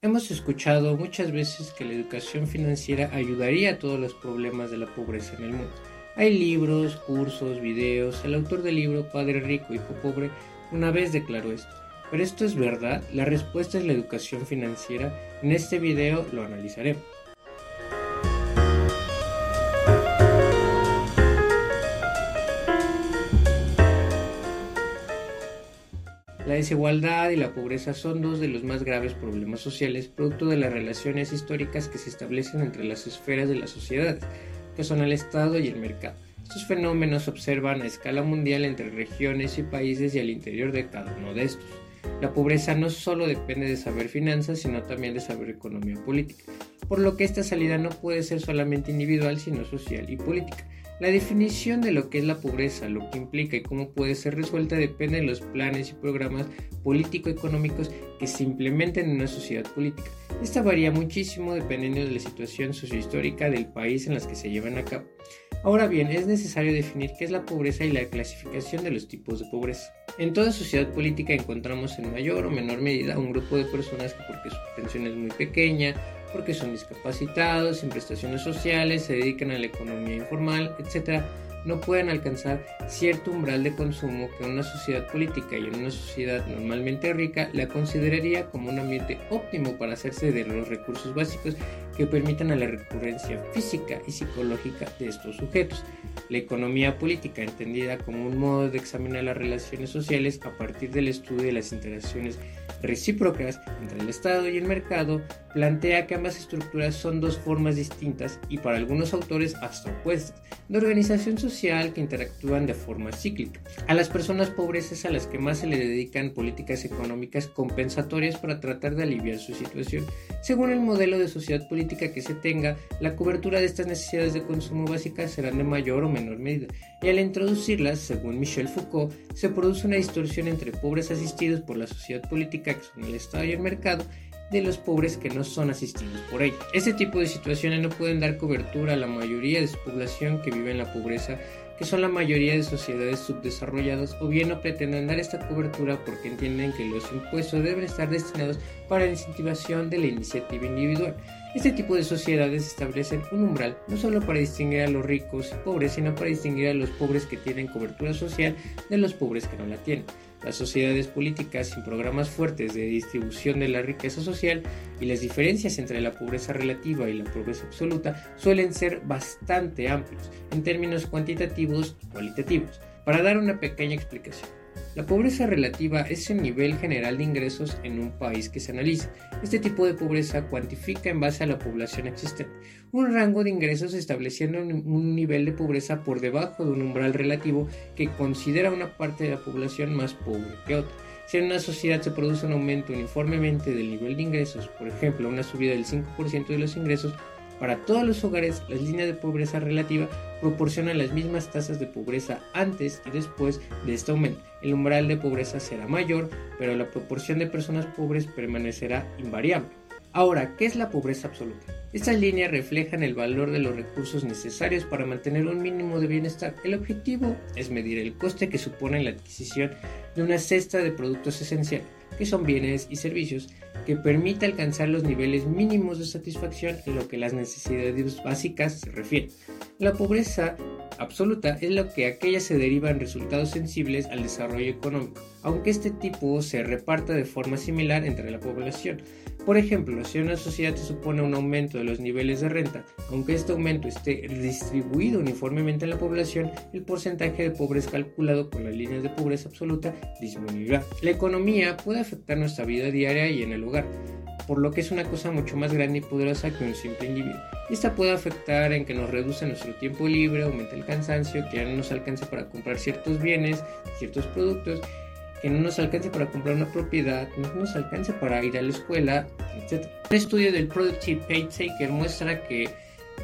Hemos escuchado muchas veces que la educación financiera ayudaría a todos los problemas de la pobreza en el mundo. Hay libros, cursos, videos. El autor del libro Padre Rico, Hijo Pobre una vez declaró esto. Pero esto es verdad, la respuesta es la educación financiera. En este video lo analizaremos. Desigualdad y la pobreza son dos de los más graves problemas sociales, producto de las relaciones históricas que se establecen entre las esferas de la sociedad, que son el Estado y el mercado. Estos fenómenos se observan a escala mundial entre regiones y países y al interior de cada uno de estos. La pobreza no solo depende de saber finanzas, sino también de saber economía política, por lo que esta salida no puede ser solamente individual, sino social y política. La definición de lo que es la pobreza, lo que implica y cómo puede ser resuelta depende de los planes y programas político-económicos que se implementen en una sociedad política. Esta varía muchísimo dependiendo de la situación sociohistórica del país en las que se llevan a cabo. Ahora bien, es necesario definir qué es la pobreza y la clasificación de los tipos de pobreza. En toda sociedad política encontramos en mayor o menor medida un grupo de personas que porque su pensión es muy pequeña, porque son discapacitados, sin prestaciones sociales, se dedican a la economía informal, etc., no pueden alcanzar cierto umbral de consumo que una sociedad política y una sociedad normalmente rica la consideraría como un ambiente óptimo para hacerse de los recursos básicos que permitan a la recurrencia física y psicológica de estos sujetos. La economía política, entendida como un modo de examinar las relaciones sociales a partir del estudio de las interacciones recíprocas entre el Estado y el mercado, plantea que ambas estructuras son dos formas distintas y para algunos autores hasta opuestas de organización social que interactúan de forma cíclica. A las personas pobres es a las que más se le dedican políticas económicas compensatorias para tratar de aliviar su situación. Según el modelo de sociedad política que se tenga, la cobertura de estas necesidades de consumo básicas serán de mayor o menor medida, y al introducirlas, según Michel Foucault, se produce una distorsión entre pobres asistidos por la sociedad política, que son el Estado y el mercado, de los pobres que no son asistidos por ella. Este tipo de situaciones no pueden dar cobertura a la mayoría de su población que vive en la pobreza, que son la mayoría de sociedades subdesarrolladas, o bien no pretenden dar esta cobertura porque entienden que los impuestos deben estar destinados para la incentivación de la iniciativa individual. Este tipo de sociedades establecen un umbral no solo para distinguir a los ricos y pobres, sino para distinguir a los pobres que tienen cobertura social de los pobres que no la tienen. Las sociedades políticas sin programas fuertes de distribución de la riqueza social y las diferencias entre la pobreza relativa y la pobreza absoluta suelen ser bastante amplios en términos cuantitativos y cualitativos. Para dar una pequeña explicación, la pobreza relativa es el nivel general de ingresos en un país que se analiza. Este tipo de pobreza cuantifica en base a la población existente un rango de ingresos estableciendo un nivel de pobreza por debajo de un umbral relativo que considera una parte de la población más pobre que otra. Si en una sociedad se produce un aumento uniformemente del nivel de ingresos, por ejemplo, una subida del 5% de los ingresos, para todos los hogares, las líneas de pobreza relativa proporcionan las mismas tasas de pobreza antes y después de este aumento. El umbral de pobreza será mayor, pero la proporción de personas pobres permanecerá invariable. Ahora, ¿qué es la pobreza absoluta? Estas líneas reflejan el valor de los recursos necesarios para mantener un mínimo de bienestar. El objetivo es medir el coste que supone la adquisición de una cesta de productos esenciales, que son bienes y servicios, que permite alcanzar los niveles mínimos de satisfacción en lo que las necesidades básicas se refieren. La pobreza absoluta es lo que aquella se deriva en resultados sensibles al desarrollo económico, aunque este tipo se reparta de forma similar entre la población. Por ejemplo, si una sociedad supone un aumento de los niveles de renta, aunque este aumento esté distribuido uniformemente en la población, el porcentaje de pobres calculado con las líneas de pobreza absoluta disminuirá. La economía puede afectar nuestra vida diaria y en el hogar, por lo que es una cosa mucho más grande y poderosa que un simple individuo. Esta puede afectar en que nos reduce nuestro tiempo libre, aumenta el cansancio, que ya no nos alcance para comprar ciertos bienes, ciertos productos que no nos alcance para comprar una propiedad, no nos alcance para ir a la escuela, etc. Un estudio del Productive Pay Taker muestra que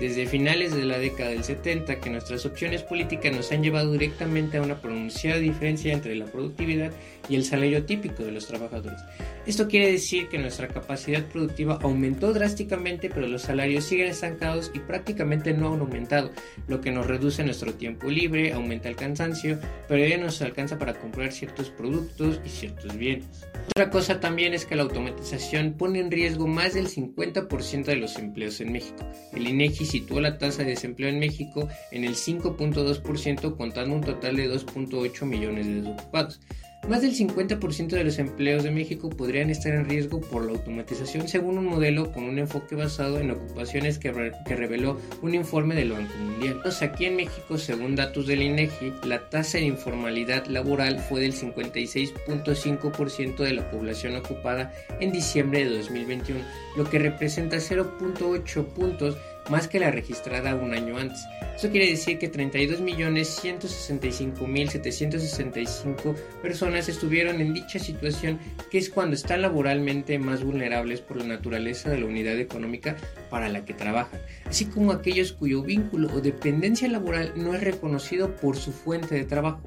desde finales de la década del 70 que nuestras opciones políticas nos han llevado directamente a una pronunciada diferencia entre la productividad y el salario típico de los trabajadores. Esto quiere decir que nuestra capacidad productiva aumentó drásticamente, pero los salarios siguen estancados y prácticamente no han aumentado, lo que nos reduce nuestro tiempo libre, aumenta el cansancio, pero ya nos alcanza para comprar ciertos productos y ciertos bienes. Otra cosa también es que la automatización pone en riesgo más del 50% de los empleos en México. El INEGI situó la tasa de desempleo en México en el 5.2% contando un total de 2.8 millones de desocupados. Más del 50% de los empleos de México podrían estar en riesgo por la automatización según un modelo con un enfoque basado en ocupaciones que, reveló un informe del Banco Mundial. aquí en México, según datos del INEGI, la tasa de informalidad laboral fue del 56.5% de la población ocupada en diciembre de 2021, lo que representa 0.8 puntos más que la registrada un año antes. Eso quiere decir que 32.165.765 personas estuvieron en dicha situación, que es cuando están laboralmente más vulnerables por la naturaleza de la unidad económica para la que trabajan, así como aquellos cuyo vínculo o dependencia laboral no es reconocido por su fuente de trabajo.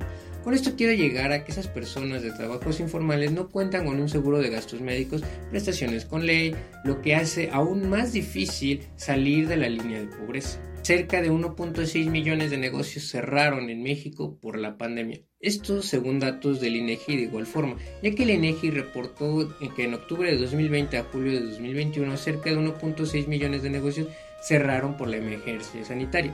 Con esto quiero llegar a que esas personas de trabajos informales no cuentan con un seguro de gastos médicos, prestaciones con ley, lo que hace aún más difícil salir de la línea de pobreza. Cerca de 1.6 millones de negocios cerraron en México por la pandemia. Esto según datos del INEGI de igual forma, ya que el INEGI reportó que en octubre de 2020 a julio de 2021 cerca de 1.6 millones de negocios cerraron por la emergencia sanitaria.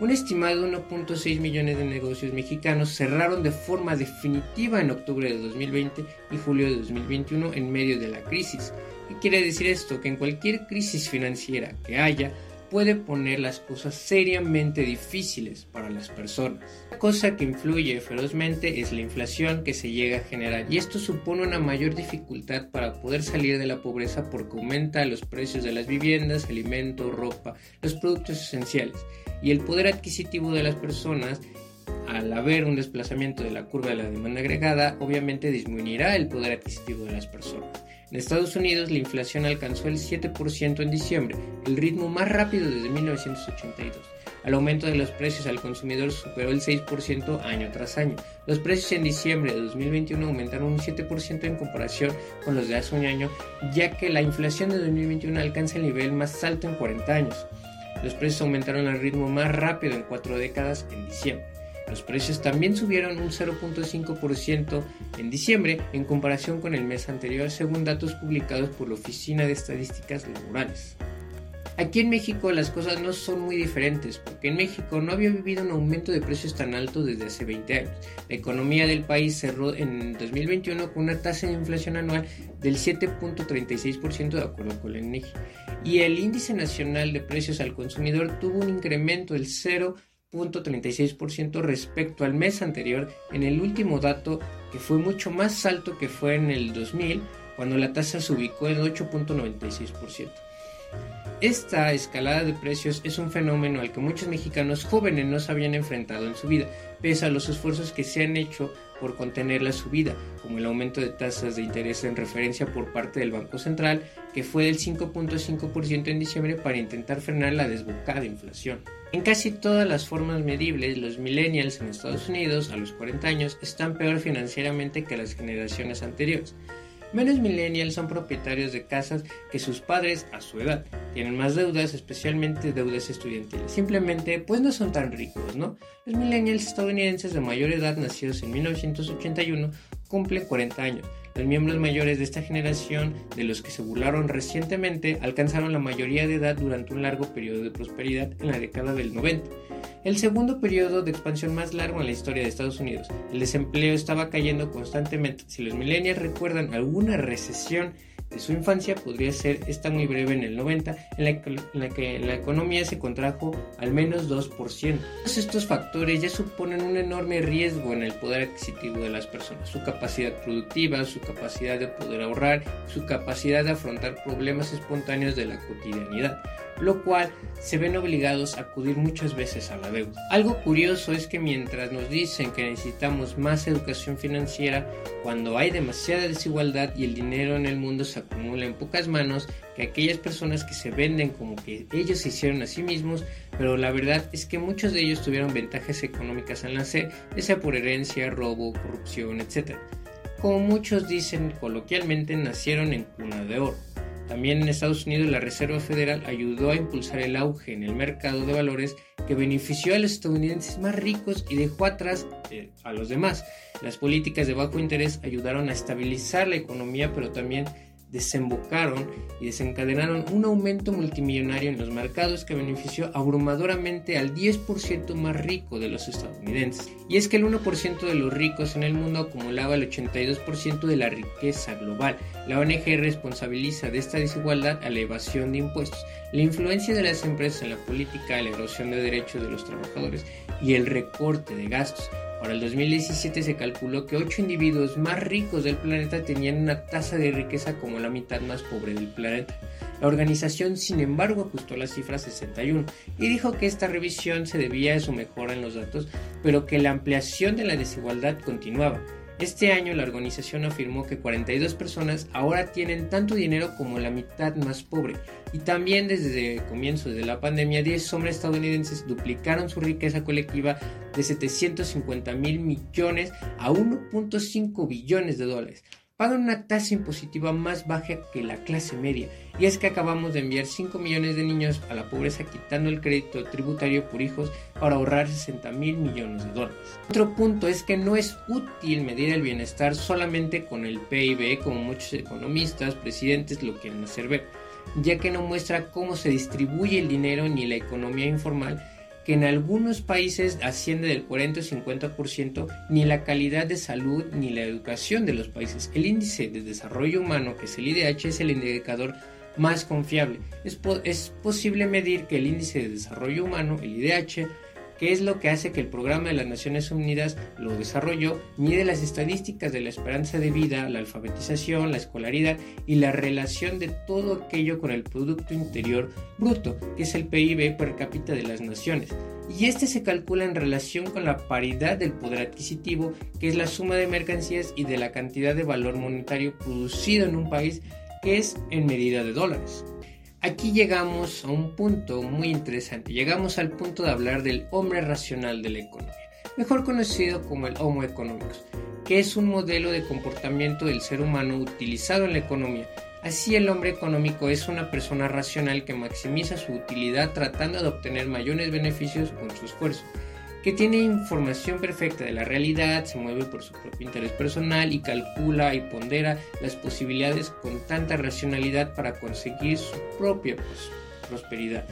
Un estimado 1.6 millones de negocios mexicanos cerraron de forma definitiva en octubre de 2020 y julio de 2021 en medio de la crisis. ¿Qué quiere decir esto? Que en cualquier crisis financiera que haya, puede poner las cosas seriamente difíciles para las personas. La cosa que influye ferozmente es la inflación que se llega a generar y esto supone una mayor dificultad para poder salir de la pobreza porque aumenta los precios de las viviendas, alimentos, ropa, los productos esenciales y el poder adquisitivo de las personas al haber un desplazamiento de la curva de la demanda agregada, obviamente disminuirá el poder adquisitivo de las personas. En Estados Unidos la inflación alcanzó el 7% en diciembre, el ritmo más rápido desde 1982. El aumento de los precios al consumidor superó el 6% año tras año. Los precios en diciembre de 2021 aumentaron un 7% en comparación con los de hace un año, ya que la inflación de 2021 alcanza el nivel más alto en 40 años. Los precios aumentaron al ritmo más rápido en cuatro décadas en diciembre. Los precios también subieron un 0.5% en diciembre en comparación con el mes anterior según datos publicados por la Oficina de Estadísticas Laborales. Aquí en México las cosas no son muy diferentes, porque en México no había vivido un aumento de precios tan alto desde hace 20 años. La economía del país cerró en 2021 con una tasa de inflación anual del 7.36% de acuerdo con la INEGI, y el índice nacional de precios al consumidor tuvo un incremento del 0 0.36% respecto al mes anterior en el último dato que fue mucho más alto que fue en el 2000 cuando la tasa se ubicó en 8.96%. Esta escalada de precios es un fenómeno al que muchos mexicanos jóvenes no se habían enfrentado en su vida, pese a los esfuerzos que se han hecho por contener la subida, como el aumento de tasas de interés en referencia por parte del Banco Central, que fue del 5.5% en diciembre para intentar frenar la desbocada inflación. En casi todas las formas medibles, los millennials en Estados Unidos a los 40 años están peor financieramente que las generaciones anteriores. Menos millennials son propietarios de casas que sus padres a su edad. Tienen más deudas, especialmente deudas estudiantiles. Simplemente, pues no son tan ricos, ¿no? Los millennials estadounidenses de mayor edad, nacidos en 1981, cumplen 40 años. Los miembros mayores de esta generación, de los que se burlaron recientemente, alcanzaron la mayoría de edad durante un largo periodo de prosperidad en la década del 90 el segundo periodo de expansión más largo en la historia de Estados Unidos. El desempleo estaba cayendo constantemente. Si los millennials recuerdan alguna recesión de su infancia podría ser esta muy breve en el 90, en la, que, la economía se contrajo al menos 2%. Todos estos factores ya suponen un enorme riesgo en el poder adquisitivo de las personas, su capacidad productiva, su capacidad de poder ahorrar, su capacidad de afrontar problemas espontáneos de la cotidianidad lo cual se ven obligados a acudir muchas veces a la deuda. Algo curioso es que mientras nos dicen que necesitamos más educación financiera, cuando hay demasiada desigualdad y el dinero en el mundo se acumula en pocas manos, que aquellas personas que se venden como que ellos se hicieron a sí mismos, pero la verdad es que muchos de ellos tuvieron ventajas económicas al nacer, ya sea por herencia, robo, corrupción, etc. como muchos dicen coloquialmente, nacieron en cuna de oro. También en Estados Unidos la Reserva Federal ayudó a impulsar el auge en el mercado de valores que benefició a los estadounidenses más ricos y dejó atrás eh, a los demás. Las políticas de bajo interés ayudaron a estabilizar la economía, pero también desembocaron y desencadenaron un aumento multimillonario en los mercados que benefició abrumadoramente al 10% más rico de los estadounidenses. Y es que el 1% de los ricos en el mundo acumulaba el 82% de la riqueza global. La ONG responsabiliza de esta desigualdad a la evasión de impuestos, la influencia de las empresas en la política, la erosión de derechos de los trabajadores y el recorte de gastos. Para el 2017 se calculó que 8 individuos más ricos del planeta tenían una tasa de riqueza como la mitad más pobre del planeta. La organización, sin embargo, ajustó la cifra a 61 y dijo que esta revisión se debía a su mejora en los datos, pero que la ampliación de la desigualdad continuaba. Este año la organización afirmó que 42 personas ahora tienen tanto dinero como la mitad más pobre. Y también desde comienzos de la pandemia 10 hombres estadounidenses duplicaron su riqueza colectiva de 750 mil millones a 1.5 billones de dólares pagan una tasa impositiva más baja que la clase media. Y es que acabamos de enviar 5 millones de niños a la pobreza quitando el crédito tributario por hijos para ahorrar 60 mil millones de dólares. Otro punto es que no es útil medir el bienestar solamente con el PIB como muchos economistas, presidentes lo quieren hacer ver, ya que no muestra cómo se distribuye el dinero ni la economía informal que en algunos países asciende del 40 o 50%, ni la calidad de salud ni la educación de los países. El índice de desarrollo humano, que es el IDH, es el indicador más confiable. Es, es posible medir que el índice de desarrollo humano, el IDH, que es lo que hace que el programa de las Naciones Unidas lo desarrolló, mide las estadísticas de la esperanza de vida, la alfabetización, la escolaridad y la relación de todo aquello con el Producto Interior Bruto, que es el PIB per cápita de las naciones. Y este se calcula en relación con la paridad del poder adquisitivo, que es la suma de mercancías y de la cantidad de valor monetario producido en un país, que es en medida de dólares. Aquí llegamos a un punto muy interesante. Llegamos al punto de hablar del hombre racional de la economía, mejor conocido como el Homo economicus, que es un modelo de comportamiento del ser humano utilizado en la economía. Así el hombre económico es una persona racional que maximiza su utilidad tratando de obtener mayores beneficios con su esfuerzo que tiene información perfecta de la realidad, se mueve por su propio interés personal y calcula y pondera las posibilidades con tanta racionalidad para conseguir su propia prosperidad,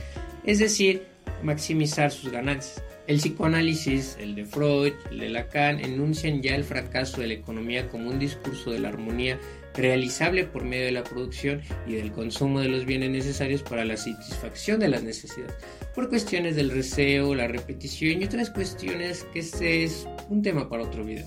es decir, maximizar sus ganancias. El psicoanálisis, el de Freud, el de Lacan, enuncian ya el fracaso de la economía como un discurso de la armonía realizable por medio de la producción y del consumo de los bienes necesarios para la satisfacción de las necesidades, por cuestiones del receo, la repetición y otras cuestiones que este es un tema para otro video.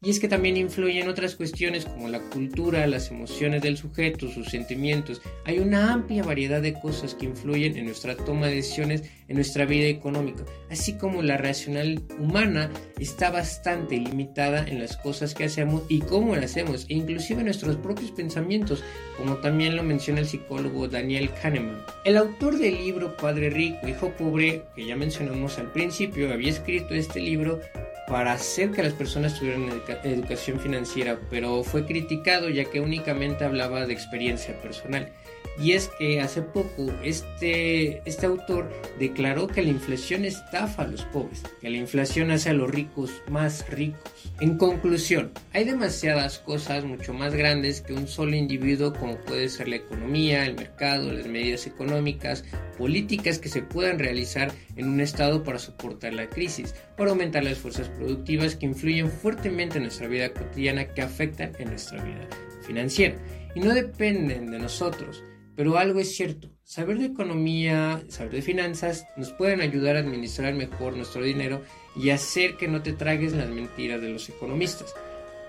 Y es que también influyen otras cuestiones como la cultura, las emociones del sujeto, sus sentimientos. Hay una amplia variedad de cosas que influyen en nuestra toma de decisiones en nuestra vida económica, así como la racional humana está bastante limitada en las cosas que hacemos y cómo las hacemos, e inclusive nuestros propios pensamientos, como también lo menciona el psicólogo Daniel Kahneman. El autor del libro Padre Rico, Hijo Pobre, que ya mencionamos al principio, había escrito este libro para hacer que las personas tuvieran educación financiera, pero fue criticado ya que únicamente hablaba de experiencia personal. Y es que hace poco este, este autor declaró que la inflación estafa a los pobres, que la inflación hace a los ricos más ricos. En conclusión, hay demasiadas cosas mucho más grandes que un solo individuo como puede ser la economía, el mercado, las medidas económicas, políticas que se puedan realizar en un estado para soportar la crisis, para aumentar las fuerzas productivas que influyen fuertemente en nuestra vida cotidiana que afectan en nuestra vida financiera y no dependen de nosotros. Pero algo es cierto, saber de economía, saber de finanzas nos pueden ayudar a administrar mejor nuestro dinero y hacer que no te tragues las mentiras de los economistas.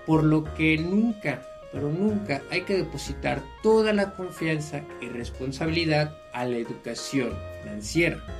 Por lo que nunca, pero nunca hay que depositar toda la confianza y responsabilidad a la educación financiera.